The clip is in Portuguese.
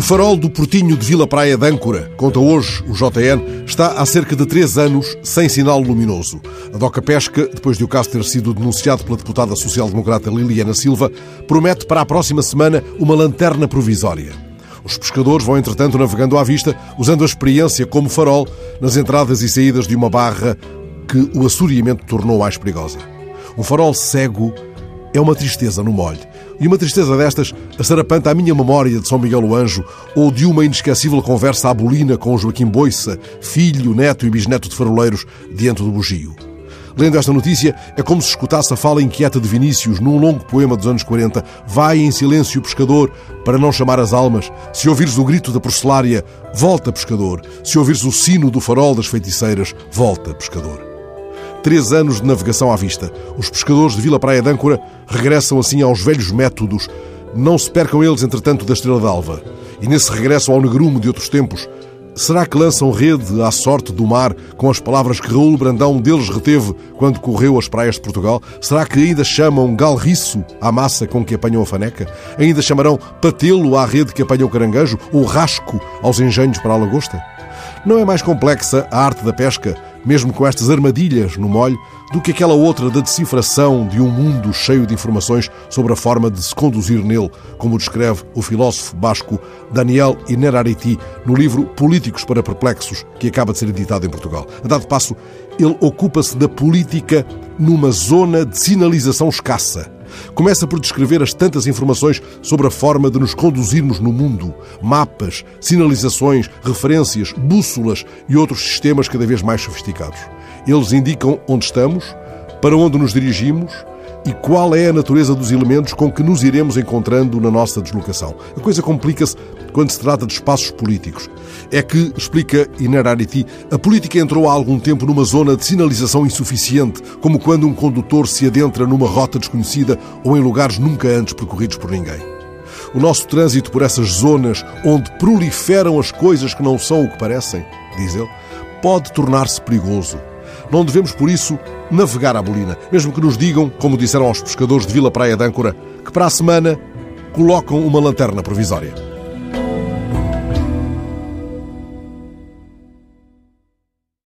farol do Portinho de Vila Praia de Âncora, conta hoje o JN, está há cerca de três anos sem sinal luminoso. A Doca Pesca, depois de o caso ter sido denunciado pela deputada social-democrata Liliana Silva, promete para a próxima semana uma lanterna provisória. Os pescadores vão, entretanto, navegando à vista, usando a experiência como farol nas entradas e saídas de uma barra que o assoreamento tornou mais perigosa. Um farol cego é uma tristeza no molho. E uma tristeza destas sarapanta a minha memória de São Miguel o Anjo ou de uma inesquecível conversa à bolina com Joaquim Boiça, filho, neto e bisneto de faroleiros, diante do bugio. Lendo esta notícia, é como se escutasse a fala inquieta de Vinícius num longo poema dos anos 40. Vai em silêncio, pescador, para não chamar as almas. Se ouvires o grito da porcelária, volta, pescador. Se ouvires o sino do farol das feiticeiras, volta, pescador. Três anos de navegação à vista. Os pescadores de Vila Praia de Âncora regressam assim aos velhos métodos. Não se percam eles, entretanto, da Estrela d'Alva. E nesse regresso ao negrume de outros tempos, será que lançam rede à sorte do mar com as palavras que Raul Brandão deles reteve quando correu as praias de Portugal? Será que ainda chamam galriço à massa com que apanham a faneca? Ainda chamarão patelo à rede que apanham o caranguejo? Ou rasco aos engenhos para a lagosta? Não é mais complexa a arte da pesca mesmo com estas armadilhas no molho, do que aquela outra da decifração de um mundo cheio de informações sobre a forma de se conduzir nele, como descreve o filósofo basco Daniel Inerariti no livro Políticos para Perplexos, que acaba de ser editado em Portugal. A dado passo, ele ocupa-se da política numa zona de sinalização escassa Começa por descrever as tantas informações sobre a forma de nos conduzirmos no mundo: mapas, sinalizações, referências, bússolas e outros sistemas cada vez mais sofisticados. Eles indicam onde estamos, para onde nos dirigimos e qual é a natureza dos elementos com que nos iremos encontrando na nossa deslocação. A coisa complica-se quando se trata de espaços políticos. É que, explica Inerarity, a política entrou há algum tempo numa zona de sinalização insuficiente, como quando um condutor se adentra numa rota desconhecida ou em lugares nunca antes percorridos por ninguém. O nosso trânsito por essas zonas onde proliferam as coisas que não são o que parecem, diz ele, pode tornar-se perigoso não devemos, por isso, navegar à bolina, mesmo que nos digam, como disseram aos pescadores de Vila Praia de Âncora, que para a semana colocam uma lanterna provisória.